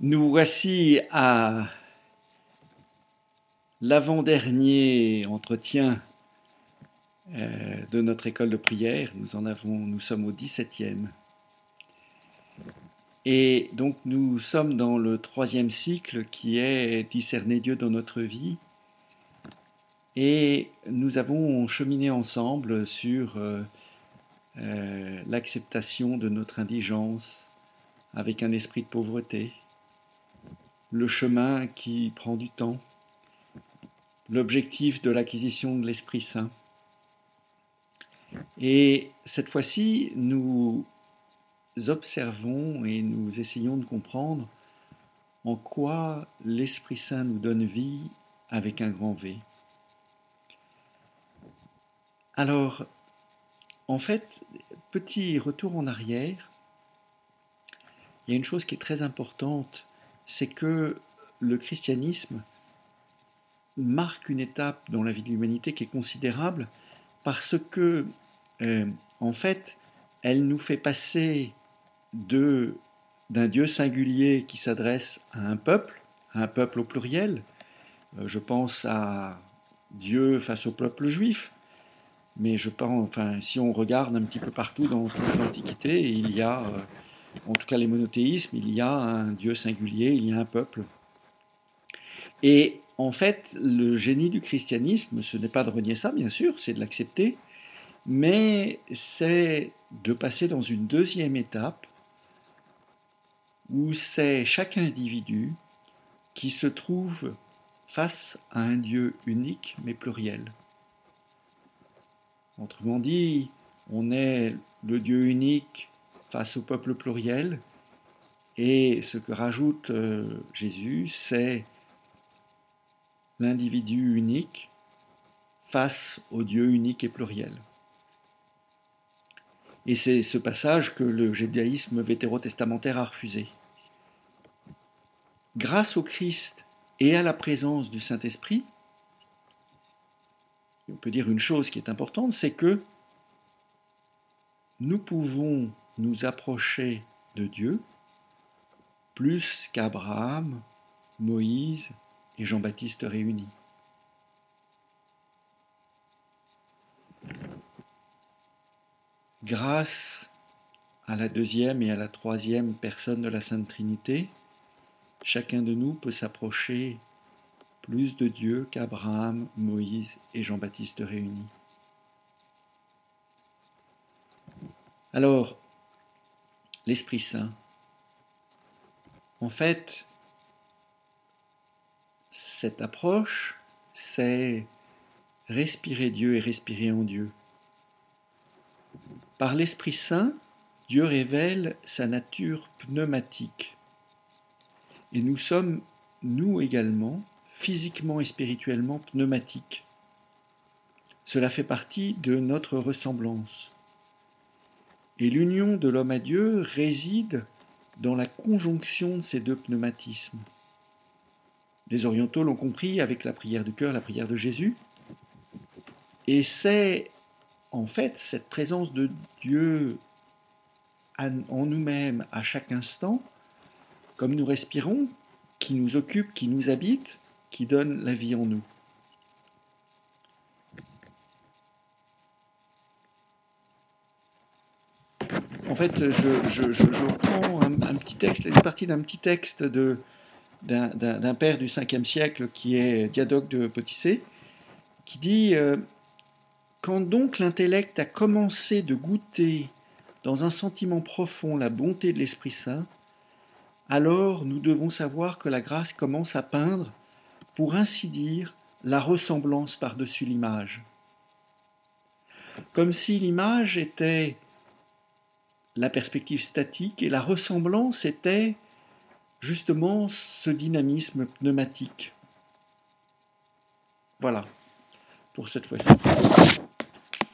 Nous voici à l'avant-dernier entretien euh, de notre école de prière. Nous en avons, nous sommes au 17e. Et donc nous sommes dans le troisième cycle qui est discerner Dieu dans notre vie. Et nous avons cheminé ensemble sur euh, euh, l'acceptation de notre indigence avec un esprit de pauvreté, le chemin qui prend du temps, l'objectif de l'acquisition de l'Esprit Saint. Et cette fois-ci, nous observons et nous essayons de comprendre en quoi l'Esprit Saint nous donne vie avec un grand V. Alors, en fait, petit retour en arrière, il y a une chose qui est très importante c'est que le christianisme marque une étape dans la vie de l'humanité qui est considérable parce que, euh, en fait, elle nous fait passer de d'un Dieu singulier qui s'adresse à un peuple, à un peuple au pluriel. Euh, je pense à Dieu face au peuple juif, mais je pense, enfin, si on regarde un petit peu partout dans toute l'Antiquité, il y a euh, en tout cas les monothéismes, il y a un Dieu singulier, il y a un peuple. Et en fait, le génie du christianisme, ce n'est pas de renier ça, bien sûr, c'est de l'accepter, mais c'est de passer dans une deuxième étape où c'est chaque individu qui se trouve face à un Dieu unique mais pluriel. Autrement dit, on est le Dieu unique face au peuple pluriel. Et ce que rajoute euh, Jésus, c'est l'individu unique face au Dieu unique et pluriel. Et c'est ce passage que le judaïsme vétérotestamentaire a refusé. Grâce au Christ et à la présence du Saint-Esprit, on peut dire une chose qui est importante, c'est que nous pouvons nous approcher de Dieu plus qu'Abraham, Moïse et Jean-Baptiste réunis. Grâce à la deuxième et à la troisième personne de la Sainte Trinité, chacun de nous peut s'approcher plus de Dieu qu'Abraham, Moïse et Jean-Baptiste réunis. Alors, l'Esprit Saint. En fait, cette approche, c'est respirer Dieu et respirer en Dieu. Par l'Esprit Saint, Dieu révèle sa nature pneumatique. Et nous sommes, nous également, physiquement et spirituellement pneumatiques. Cela fait partie de notre ressemblance. Et l'union de l'homme à Dieu réside dans la conjonction de ces deux pneumatismes. Les orientaux l'ont compris avec la prière du cœur, la prière de Jésus. Et c'est en fait cette présence de Dieu en nous-mêmes à chaque instant, comme nous respirons, qui nous occupe, qui nous habite, qui donne la vie en nous. En fait, je, reprends un, petit texte, une partie d'un petit texte de, d'un, père du 5e siècle qui est Diadoque de Potissé, qui dit euh, Quand donc l'intellect a commencé de goûter dans un sentiment profond la bonté de l'Esprit Saint, alors nous devons savoir que la grâce commence à peindre, pour ainsi dire, la ressemblance par-dessus l'image. Comme si l'image était la perspective statique et la ressemblance était justement ce dynamisme pneumatique. Voilà, pour cette fois-ci.